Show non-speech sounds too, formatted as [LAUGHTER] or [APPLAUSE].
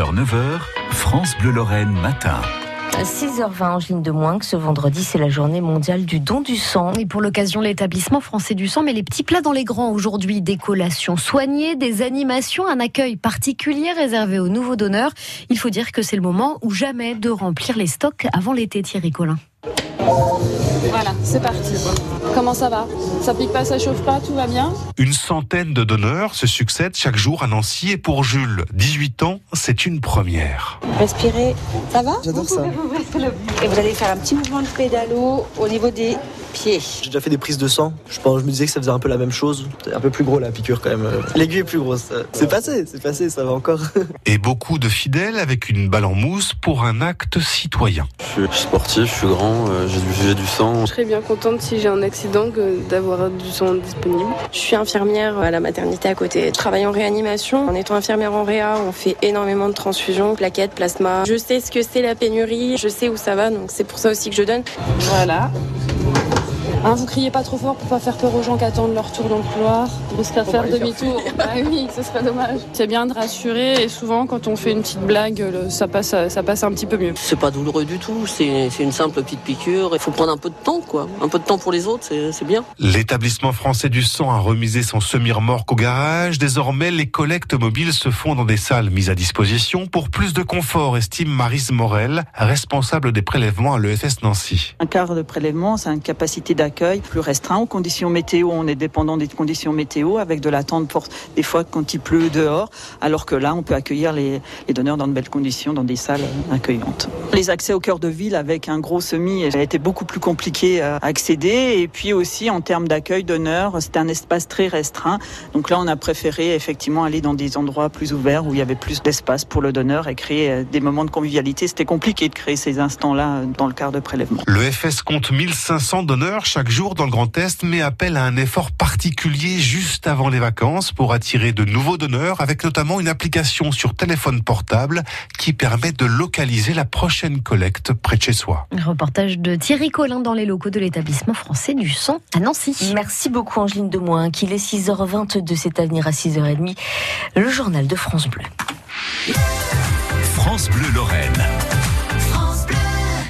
6h, 9h, France Bleu Lorraine matin. 6h20 Angeline de Moins, ce vendredi, c'est la journée mondiale du don du sang. Et pour l'occasion, l'établissement français du sang met les petits plats dans les grands aujourd'hui. Des collations soignées, des animations, un accueil particulier réservé aux nouveaux donneurs. Il faut dire que c'est le moment ou jamais de remplir les stocks avant l'été, Thierry Collin. Voilà, c'est parti. Comment ça va? Ça pique pas, ça chauffe pas, tout va bien? Une centaine de donneurs se succèdent chaque jour à Nancy et pour Jules, 18 ans, c'est une première. Respirez, ça va? J'adore ça. Et vous allez faire un petit mouvement de pédalo au niveau des pieds. J'ai déjà fait des prises de sang. Je, pense, je me disais que ça faisait un peu la même chose. C'est un peu plus gros la piqûre quand même. L'aiguille est plus grosse. C'est passé, c'est passé, ça va encore. [LAUGHS] Et beaucoup de fidèles avec une balle en mousse pour un acte citoyen. Je suis sportif, je suis grand, euh, j'ai du, j'ai du sang. Je serais bien contente si j'ai un accident d'avoir du sang disponible. Je suis infirmière à la maternité à côté. Je travaille en réanimation. En étant infirmière en réa, on fait énormément de transfusions, plaquettes, plasma. Je sais ce que c'est la pénurie, je sais où ça va, donc c'est pour ça aussi que je donne. Voilà. Hein, vous criez pas trop fort pour pas faire peur aux gens qui attendent leur tour dans le couloir, jusqu'à faire demi-tour. bah oui, ce serait dommage. C'est bien de rassurer et souvent quand on fait une petite blague, ça passe, ça passe un petit peu mieux. C'est pas douloureux du tout, c'est une simple petite piqûre. Il faut prendre un peu de temps, quoi. Un peu de temps pour les autres, c'est c'est bien. L'établissement français du sang a remisé son semi-remorque au garage. Désormais, les collectes mobiles se font dans des salles mises à disposition pour plus de confort, estime Marise Morel, responsable des prélèvements à l'EFS Nancy. Un quart de prélèvement, c'est une capacité d'accueil plus restreint. Aux conditions météo, on est dépendant des conditions météo avec de l'attente forte des fois quand il pleut dehors, alors que là, on peut accueillir les, les donneurs dans de belles conditions, dans des salles accueillantes. Les accès au cœur de ville avec un gros semi a été beaucoup plus compliqué à accéder. Et puis aussi, en termes d'accueil donneurs, c'était un espace très restreint. Donc là, on a préféré effectivement aller dans des endroits plus ouverts où il y avait plus d'espace pour le donneur et créer euh, des moments de convivialité. C'était compliqué de créer ces instants-là euh, dans le quart de prélèvement. L'EFS compte 1500 donneurs chaque jour dans le Grand Est, mais appelle à un effort particulier juste avant les vacances pour attirer de nouveaux donneurs, avec notamment une application sur téléphone portable qui permet de localiser la prochaine collecte près de chez soi. Reportage de Thierry Collin dans les locaux de l'établissement français du sang à Nancy. Merci beaucoup Angeline de Moins, qu'il est 6h22 c'est à venir à 6h30, le journal de France Bleu. France Bleu Lorraine.